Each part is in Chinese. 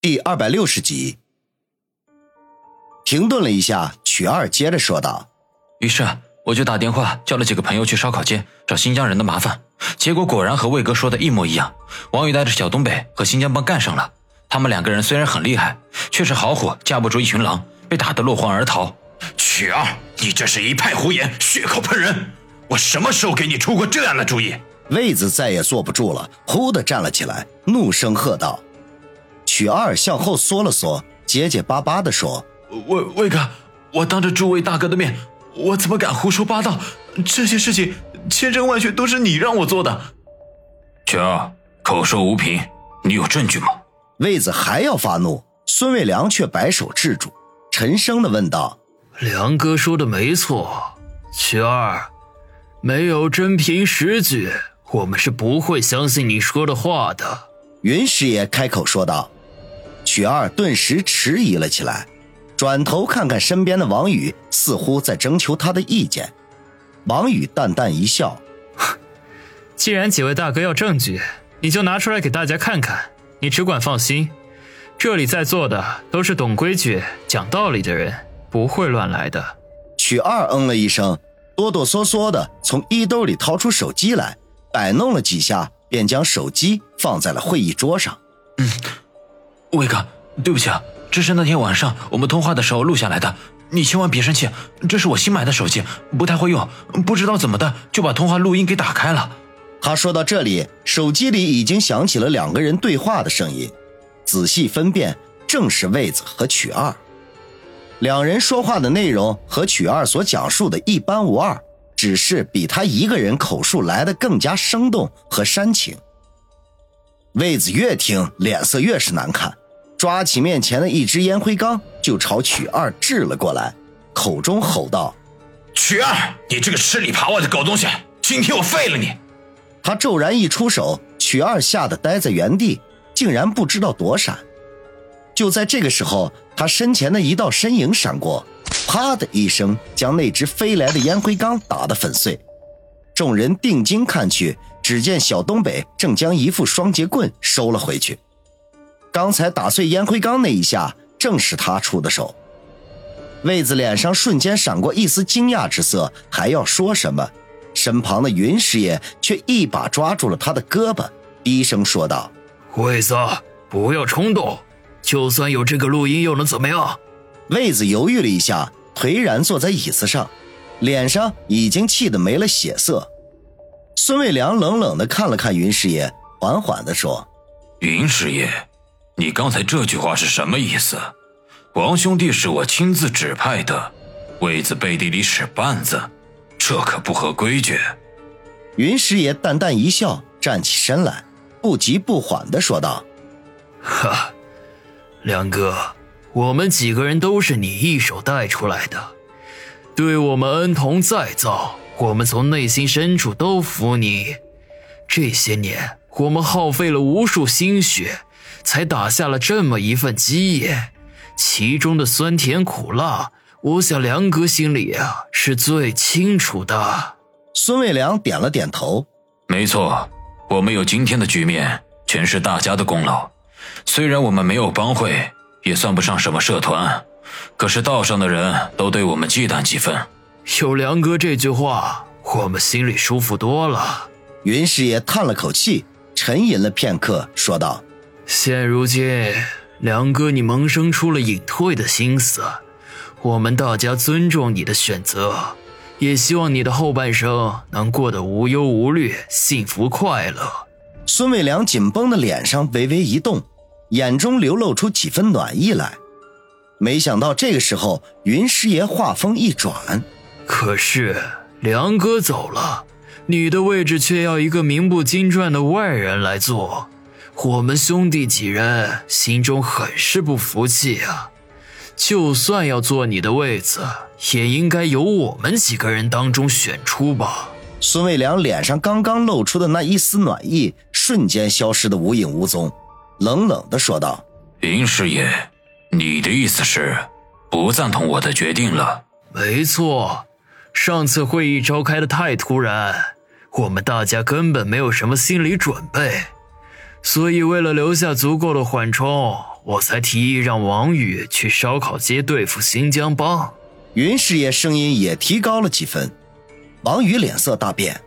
第二百六十集，停顿了一下，曲二接着说道：“于是我就打电话叫了几个朋友去烧烤街找新疆人的麻烦，结果果然和魏哥说的一模一样。王宇带着小东北和新疆帮干上了。他们两个人虽然很厉害，却是好虎架不住一群狼，被打得落荒而逃。曲二，你这是一派胡言，血口喷人！我什么时候给你出过这样的主意？”魏子再也坐不住了，忽的站了起来，怒声喝道。曲二向后缩了缩，结结巴巴地说：“魏魏哥，我当着诸位大哥的面，我怎么敢胡说八道？这些事情千真万确都是你让我做的。”曲二口说无凭，你有证据吗？魏子还要发怒，孙卫良却摆手制住，沉声的问道：“梁哥说的没错，曲二，没有真凭实据，我们是不会相信你说的话的。”云师爷开口说道。曲二顿时迟疑了起来，转头看看身边的王宇，似乎在征求他的意见。王宇淡淡一笑：“既然几位大哥要证据，你就拿出来给大家看看。你只管放心，这里在座的都是懂规矩、讲道理的人，不会乱来的。”曲二嗯了一声，哆哆嗦嗦的从衣兜里掏出手机来，摆弄了几下，便将手机放在了会议桌上。嗯。魏哥，对不起啊，这是那天晚上我们通话的时候录下来的，你千万别生气。这是我新买的手机，不太会用，不知道怎么的就把通话录音给打开了。他说到这里，手机里已经响起了两个人对话的声音，仔细分辨，正是魏子和曲二。两人说话的内容和曲二所讲述的一般无二，只是比他一个人口述来的更加生动和煽情。魏子越听脸色越是难看，抓起面前的一只烟灰缸就朝曲二掷了过来，口中吼道：“曲二，你这个吃里扒外的狗东西，今天我废了你！”他骤然一出手，曲二吓得呆在原地，竟然不知道躲闪。就在这个时候，他身前的一道身影闪过，啪的一声将那只飞来的烟灰缸打得粉碎。众人定睛看去。只见小东北正将一副双节棍收了回去。刚才打碎烟灰缸那一下，正是他出的手。魏子脸上瞬间闪过一丝惊讶之色，还要说什么，身旁的云师爷却一把抓住了他的胳膊，低声说道：“魏子，不要冲动，就算有这个录音，又能怎么样？”魏子犹豫了一下，颓然坐在椅子上，脸上已经气得没了血色。孙卫良冷冷的看了看云师爷，缓缓的说：“云师爷，你刚才这句话是什么意思？王兄弟是我亲自指派的，魏子背地里使绊子，这可不合规矩。”云师爷淡淡一笑，站起身来，不急不缓的说道：“哈，梁哥，我们几个人都是你一手带出来的，对我们恩同再造。”我们从内心深处都服你。这些年，我们耗费了无数心血，才打下了这么一份基业，其中的酸甜苦辣，我想梁哥心里啊是最清楚的。孙卫良点了点头，没错，我们有今天的局面，全是大家的功劳。虽然我们没有帮会，也算不上什么社团，可是道上的人都对我们忌惮几分。有梁哥这句话，我们心里舒服多了。云师爷叹了口气，沉吟了片刻，说道：“现如今，梁哥你萌生出了隐退的心思，我们大家尊重你的选择，也希望你的后半生能过得无忧无虑、幸福快乐。”孙伟良紧绷的脸上微微一动，眼中流露出几分暖意来。没想到这个时候，云师爷话锋一转。可是梁哥走了，你的位置却要一个名不经传的外人来做，我们兄弟几人心中很是不服气啊！就算要坐你的位子，也应该由我们几个人当中选出吧。孙卫良脸上刚刚露出的那一丝暖意，瞬间消失的无影无踪，冷冷的说道：“林师爷，你的意思是不赞同我的决定了？”没错。上次会议召开的太突然，我们大家根本没有什么心理准备，所以为了留下足够的缓冲，我才提议让王宇去烧烤街对付新疆帮。云师爷声音也提高了几分。王宇脸色大变。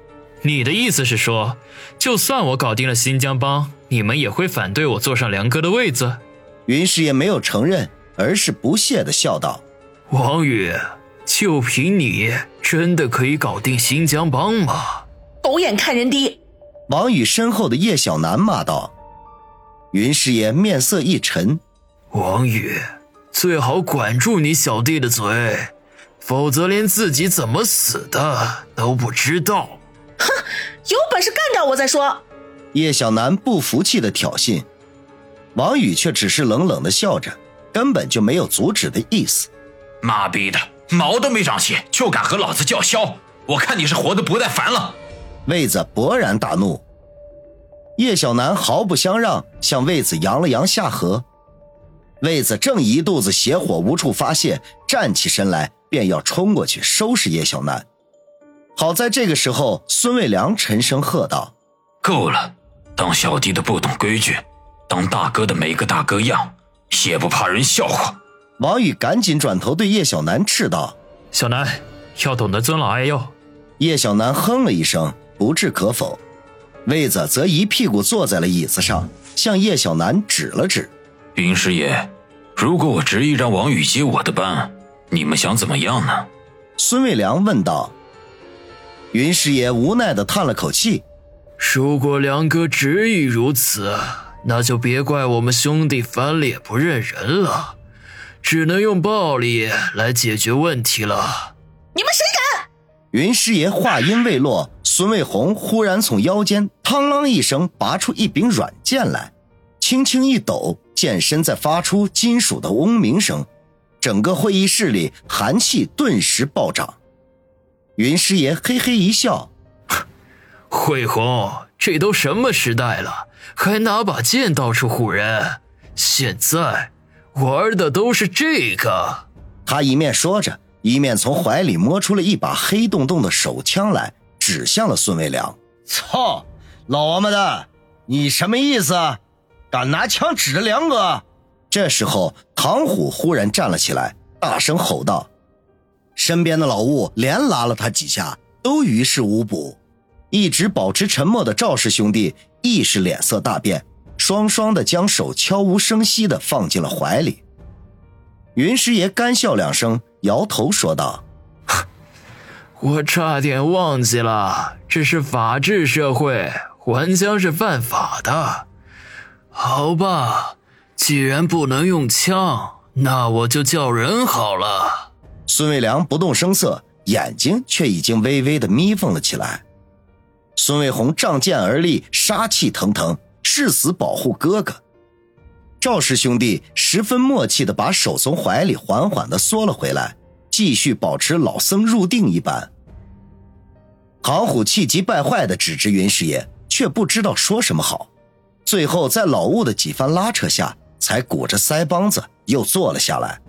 你的意思是说，就算我搞定了新疆帮，你们也会反对我坐上梁哥的位子？云师爷没有承认，而是不屑的笑道：“王宇，就凭你，真的可以搞定新疆帮吗？狗眼看人低！”王宇身后的叶小楠骂道。云师爷面色一沉：“王宇，最好管住你小弟的嘴，否则连自己怎么死的都不知道。”哼，有本事干掉我再说。叶小楠不服气的挑衅，王宇却只是冷冷的笑着，根本就没有阻止的意思。妈逼的，毛都没长齐就敢和老子叫嚣！我看你是活得不耐烦了。魏子勃然大怒，叶小楠毫不相让，向卫子扬了扬下颌。卫子正一肚子邪火无处发泄，站起身来便要冲过去收拾叶小楠。好在这个时候，孙卫良沉声喝道：“够了！当小弟的不懂规矩，当大哥的没个大哥样，也不怕人笑话。”王宇赶紧转头对叶小楠斥道：“小楠，要懂得尊老爱幼。”叶小楠哼了一声，不置可否。魏子则一屁股坐在了椅子上，向叶小楠指了指：“云师爷，如果我执意让王宇接我的班，你们想怎么样呢？”孙卫良问道。云师爷无奈的叹了口气：“如果梁哥执意如此，那就别怪我们兄弟翻脸不认人了，只能用暴力来解决问题了。”你们谁敢？云师爷话音未落，孙卫红忽然从腰间“嘡啷”一声拔出一柄软剑来，轻轻一抖，剑身在发出金属的嗡鸣声，整个会议室里寒气顿时暴涨。云师爷嘿嘿一笑：“慧红，这都什么时代了，还拿把剑到处唬人？现在玩的都是这个。”他一面说着，一面从怀里摸出了一把黑洞洞的手枪来，指向了孙卫良：“操，老王八蛋，你什么意思？敢拿枪指着梁哥？”这时候，唐虎忽然站了起来，大声吼道。身边的老吴连拉了他几下，都于事无补。一直保持沉默的赵氏兄弟亦是脸色大变，双双的将手悄无声息的放进了怀里。云师爷干笑两声，摇头说道：“我差点忘记了，这是法治社会，还枪是犯法的。好吧，既然不能用枪，那我就叫人好了。”孙卫良不动声色，眼睛却已经微微的眯缝了起来。孙卫红仗剑而立，杀气腾腾，誓死保护哥哥。赵氏兄弟十分默契的把手从怀里缓缓的缩了回来，继续保持老僧入定一般。唐虎气急败坏的指着云师爷，却不知道说什么好。最后在老物的几番拉扯下，才鼓着腮帮子又坐了下来。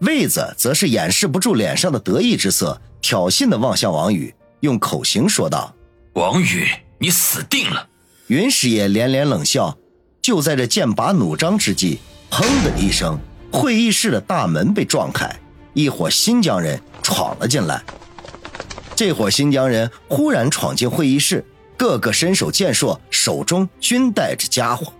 魏子则是掩饰不住脸上的得意之色，挑衅的望向王宇，用口型说道：“王宇，你死定了！”云师爷连连冷笑。就在这剑拔弩张之际，砰的一声，会议室的大门被撞开，一伙新疆人闯了进来。这伙新疆人忽然闯进会议室，个个身手健硕，手中均带着家伙。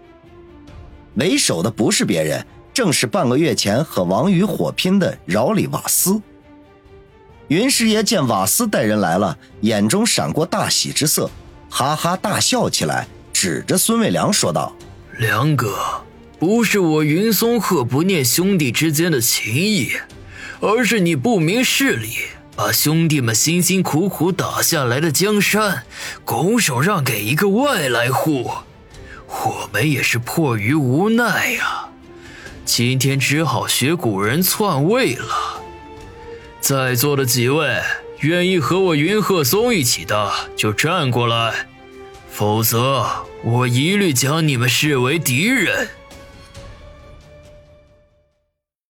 为首的不是别人。正是半个月前和王宇火拼的饶里瓦斯。云师爷见瓦斯带人来了，眼中闪过大喜之色，哈哈大笑起来，指着孙卫良说道：“梁哥，不是我云松鹤不念兄弟之间的情谊，而是你不明事理，把兄弟们辛辛苦苦打下来的江山，拱手让给一个外来户，我们也是迫于无奈呀。”今天只好学古人篡位了。在座的几位愿意和我云鹤松一起的，就站过来，否则我一律将你们视为敌人。